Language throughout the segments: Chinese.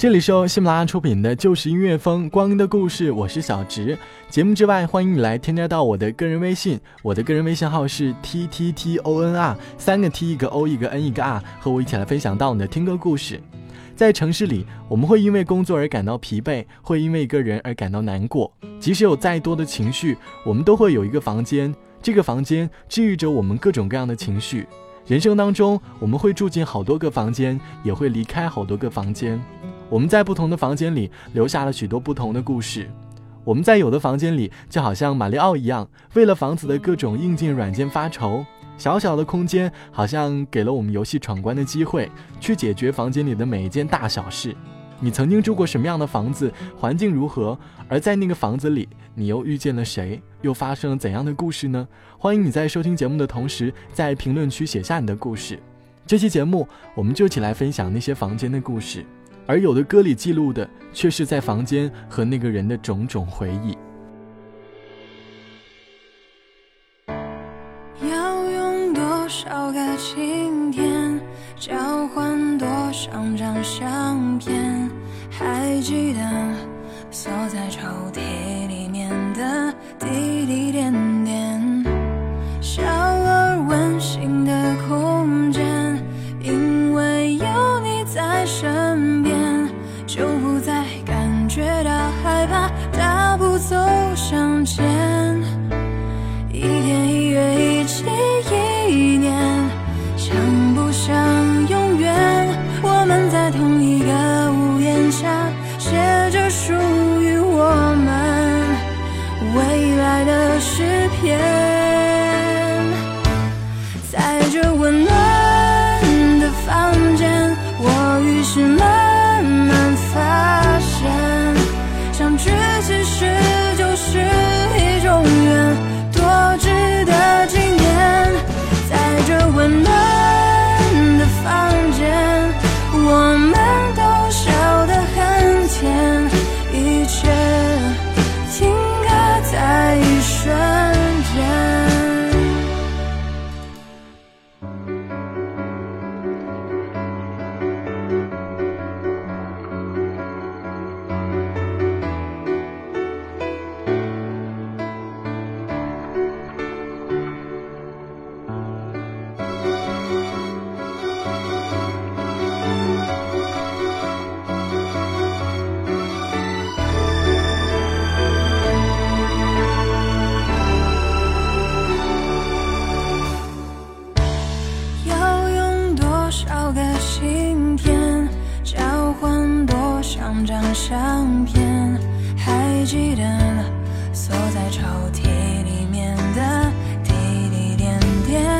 这里是由喜马拉雅出品的《旧时音乐风光阴的故事》，我是小植。节目之外，欢迎你来添加到我的个人微信，我的个人微信号是 t t t o n r，三个 t 一个 o 一个 n 一个 r，和我一起来分享到你的听歌故事。在城市里，我们会因为工作而感到疲惫，会因为一个人而感到难过。即使有再多的情绪，我们都会有一个房间，这个房间治愈着我们各种各样的情绪。人生当中，我们会住进好多个房间，也会离开好多个房间。我们在不同的房间里留下了许多不同的故事。我们在有的房间里，就好像马里奥一样，为了房子的各种硬件软件发愁。小小的空间，好像给了我们游戏闯关的机会，去解决房间里的每一件大小事。你曾经住过什么样的房子？环境如何？而在那个房子里，你又遇见了谁？又发生了怎样的故事呢？欢迎你在收听节目的同时，在评论区写下你的故事。这期节目，我们就一起来分享那些房间的故事。而有的歌里记录的，却是在房间和那个人的种种回忆。记得锁在抽屉里面的滴滴点点，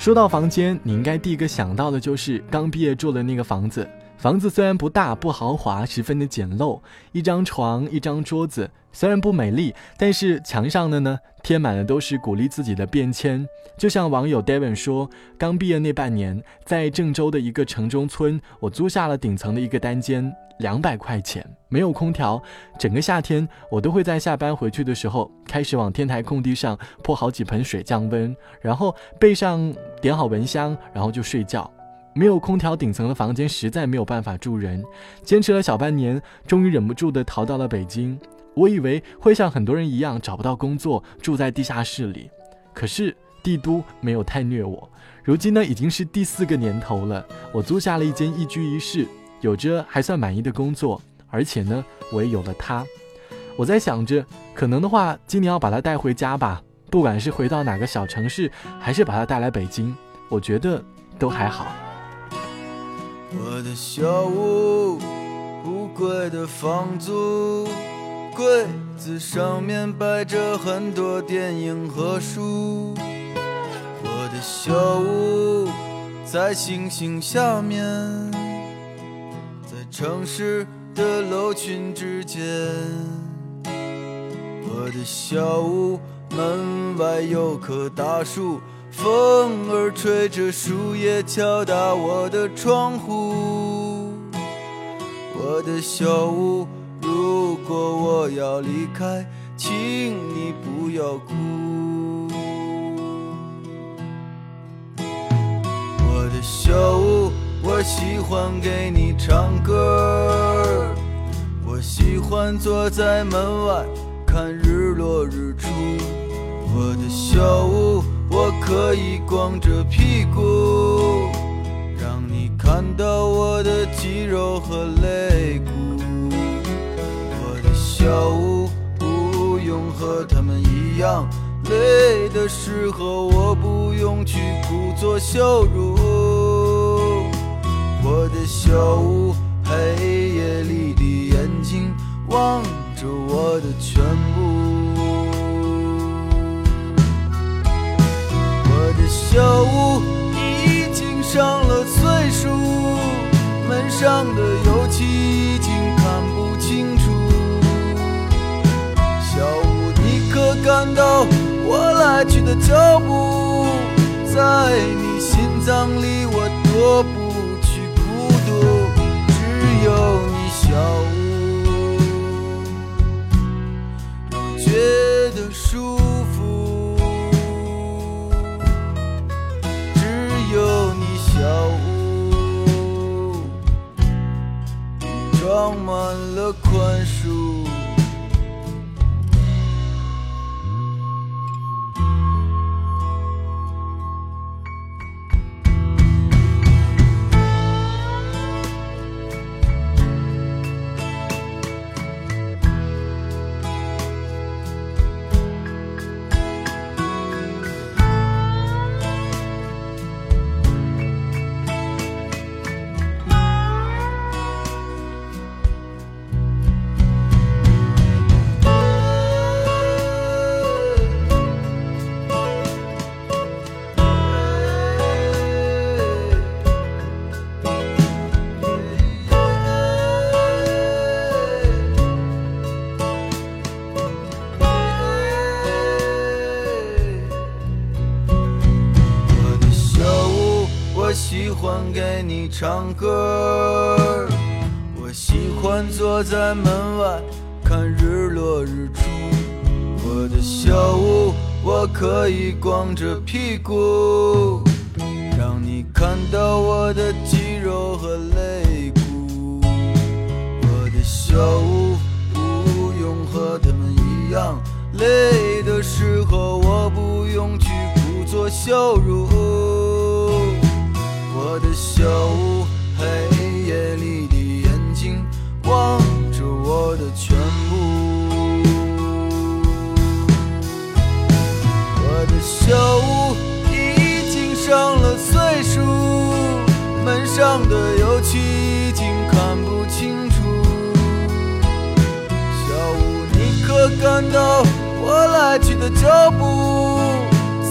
说到房间，你应该第一个想到的就是刚毕业住的那个房子。房子虽然不大不豪华，十分的简陋，一张床，一张桌子，虽然不美丽，但是墙上的呢贴满了都是鼓励自己的便签。就像网友 Devon 说，刚毕业那半年，在郑州的一个城中村，我租下了顶层的一个单间，两百块钱，没有空调，整个夏天我都会在下班回去的时候，开始往天台空地上泼好几盆水降温，然后背上点好蚊香，然后就睡觉。没有空调顶层的房间实在没有办法住人，坚持了小半年，终于忍不住的逃到了北京。我以为会像很多人一样找不到工作，住在地下室里，可是帝都没有太虐我。如今呢，已经是第四个年头了，我租下了一间一居一室，有着还算满意的工作，而且呢，我也有了他。我在想着，可能的话，今年要把他带回家吧，不管是回到哪个小城市，还是把他带来北京，我觉得都还好。我的小屋，不贵的房租，柜子上面摆着很多电影和书。我的小屋在星星下面，在城市的楼群之间。我的小屋门外有棵大树。风儿吹着树叶敲打我的窗户，我的小屋。如果我我要离开，请你不要哭。我的小屋，我喜欢给你唱歌，我喜欢坐在门外看日落日出。我的小屋。我可以光着屁股，让你看到我的肌肉和肋骨。小屋不用和他们一样，累的时候我不用去故作笑容。我的小屋黑夜里的眼睛望着我的全部。的脚步？在你心脏里，我躲不去孤独。只有你，小屋，觉得舒服。只有你小屋装满了宽恕。唱歌，我喜欢坐在门外看日落日出。我的小屋，我可以光着屁股，让你看到我的肌肉和肋骨。我的小屋不用和他们一样，累的时候我不用去故作笑容。我的小屋，黑夜里的眼睛望着我的全部。我的小屋已经上了岁数，门上的油漆已经看不清楚。小屋，你可感到我来去的脚步？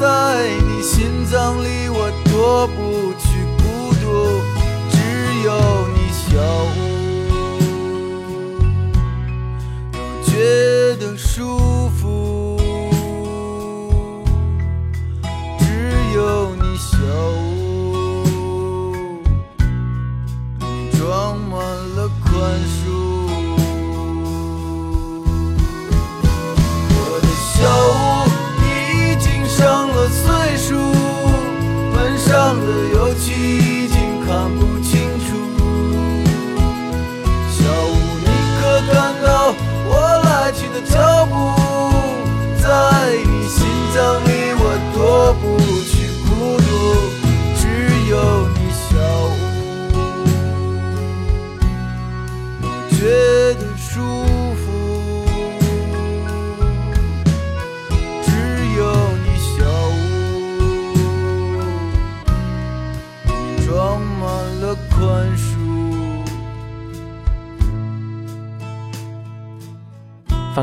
在你心脏里，我多，有你小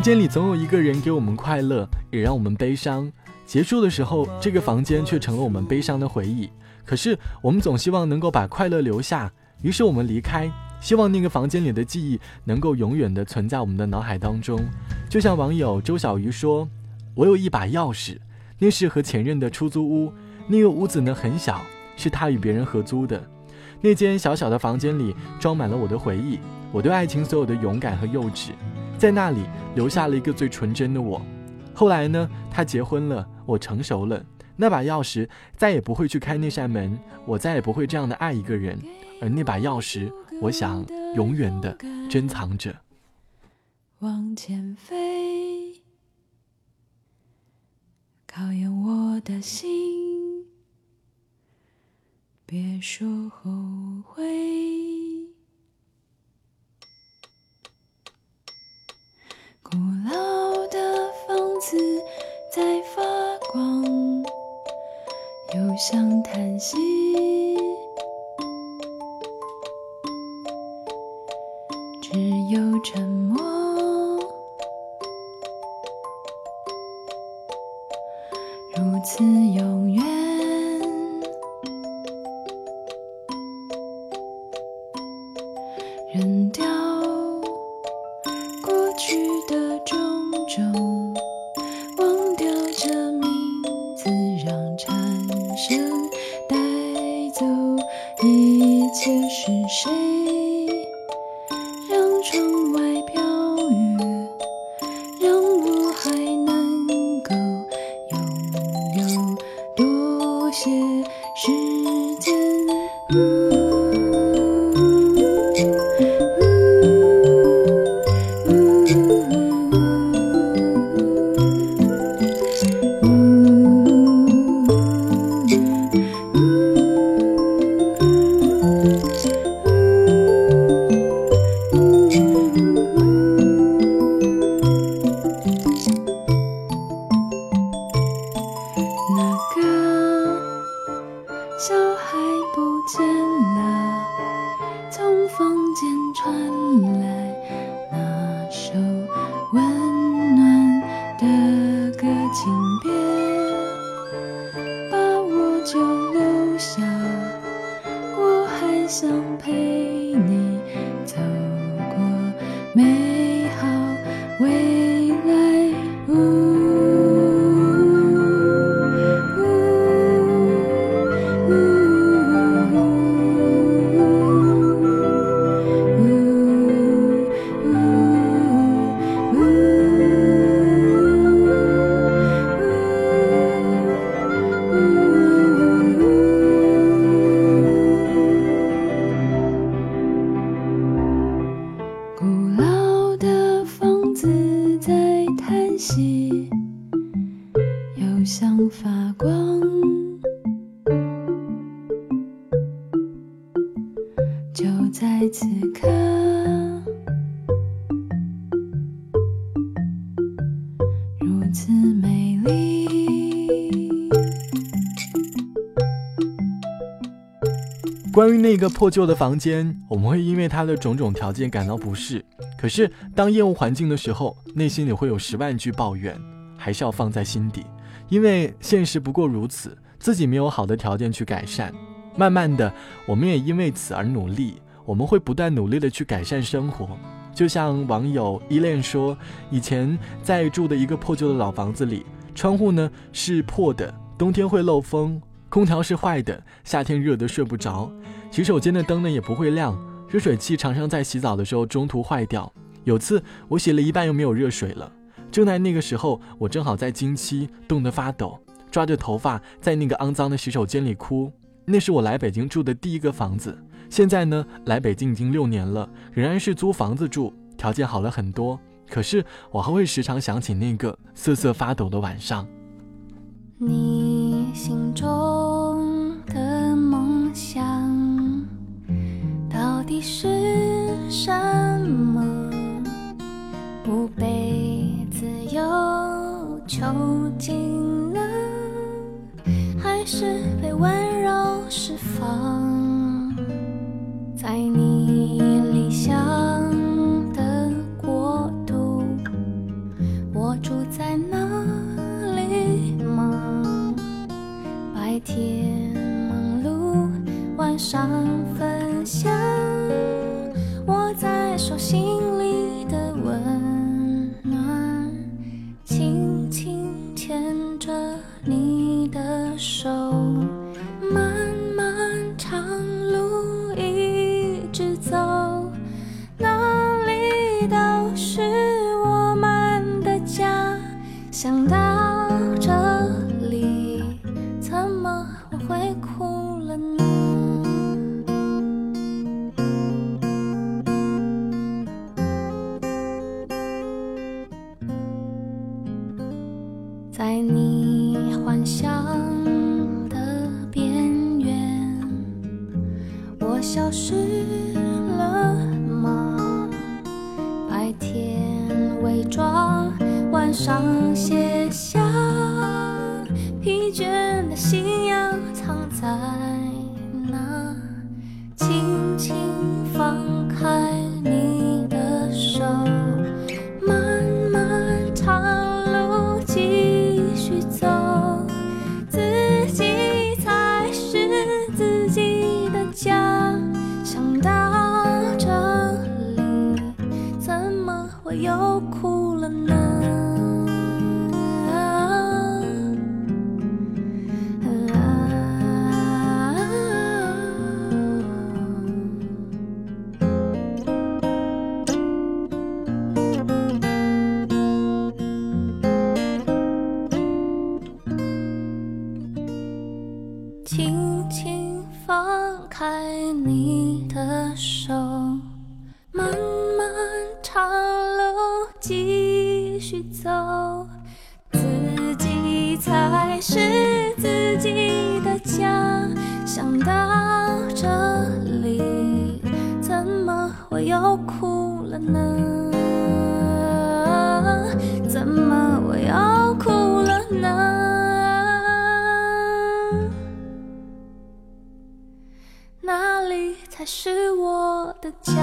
房间里总有一个人给我们快乐，也让我们悲伤。结束的时候，这个房间却成了我们悲伤的回忆。可是我们总希望能够把快乐留下，于是我们离开，希望那个房间里的记忆能够永远的存在我们的脑海当中。就像网友周小鱼说：“我有一把钥匙，那是和前任的出租屋，那个屋子呢很小，是他与别人合租的。那间小小的房间里装满了我的回忆，我对爱情所有的勇敢和幼稚。”在那里留下了一个最纯真的我。后来呢，他结婚了，我成熟了，那把钥匙再也不会去开那扇门，我再也不会这样的爱一个人。而那把钥匙，我想永远的珍藏着。往前飞，考验我的心，别说后悔。古老的房子在发光，又像叹息。只有沉默，如此永远。相陪在此刻，如此美丽。关于那个破旧的房间，我们会因为它的种种条件感到不适。可是当厌恶环境的时候，内心里会有十万句抱怨，还是要放在心底，因为现实不过如此，自己没有好的条件去改善。慢慢的，我们也因为此而努力，我们会不断努力的去改善生活。就像网友依恋说，以前在住的一个破旧的老房子里，窗户呢是破的，冬天会漏风；空调是坏的，夏天热得睡不着；洗手间的灯呢也不会亮，热水器常常在洗澡的时候中途坏掉。有次我洗了一半又没有热水了，正在那个时候，我正好在经期，冻得发抖，抓着头发在那个肮脏的洗手间里哭。那是我来北京住的第一个房子，现在呢，来北京已经六年了，仍然是租房子住，条件好了很多。可是我还会时常想起那个瑟瑟发抖的晚上。你心中的梦想到底是什么？不被自由囚禁呢，还是被温柔？释放，在你理想的国度，我住在哪里吗？白天忙碌，晚上想到走，自己才是自己的家。想到这里，怎么会又哭了呢？怎么我又哭了呢？哪里才是我的家？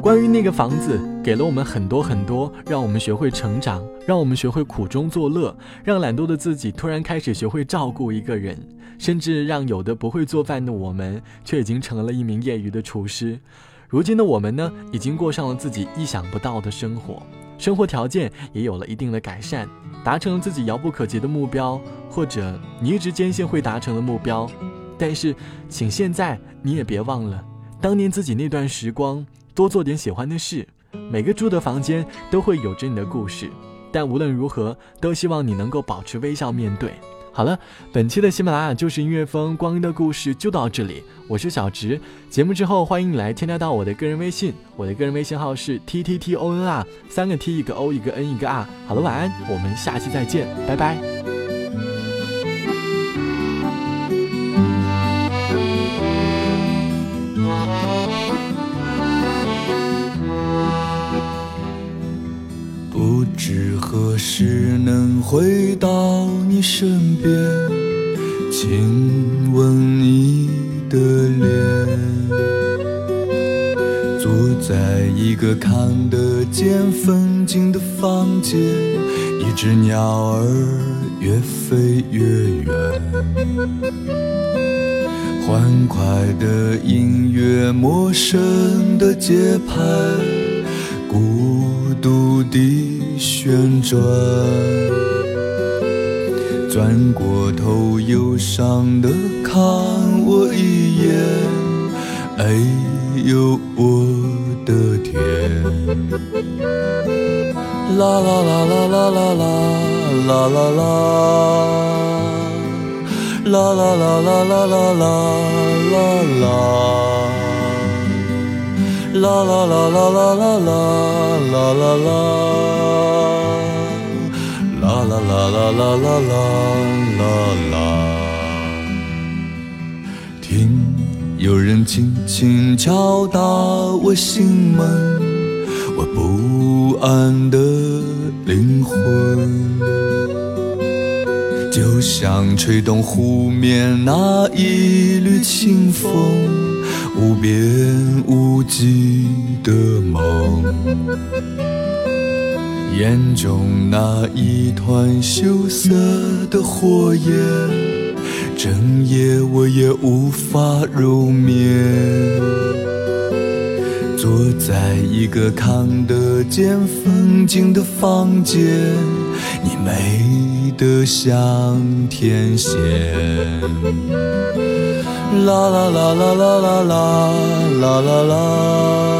关于那个房子，给了我们很多很多，让我们学会成长，让我们学会苦中作乐，让懒惰的自己突然开始学会照顾一个人，甚至让有的不会做饭的我们，却已经成了一名业余的厨师。如今的我们呢，已经过上了自己意想不到的生活，生活条件也有了一定的改善。达成了自己遥不可及的目标，或者你一直坚信会达成的目标，但是，请现在你也别忘了当年自己那段时光，多做点喜欢的事。每个住的房间都会有着你的故事，但无论如何，都希望你能够保持微笑面对。好了，本期的喜马拉雅就是音乐风光阴的故事就到这里，我是小直。节目之后欢迎你来添加到我的个人微信，我的个人微信号是 t t t o n r，三个 t 一个 o 一个 n 一个 r。好了，晚安，我们下期再见，拜拜。回到你身边，亲吻你的脸？坐在一个看得见风景的房间，一只鸟儿越飞越远。欢快的音乐，陌生的节拍，孤独地旋转。转过头，忧伤的看我一眼，哎呦我的天！啦啦啦啦啦啦啦啦啦啦。啦啦啦啦啦啦啦啦啦，啦啦啦啦啦啦啦啦啦啦啦啦啦啦啦听有人轻轻敲打我心门我不安的灵魂就像吹动湖面那一缕清风无边无际的梦。眼中那一团羞涩的火焰，整夜我也无法入眠。坐在一个看得见风景的房间，你美得像天仙。啦啦啦啦啦啦啦啦啦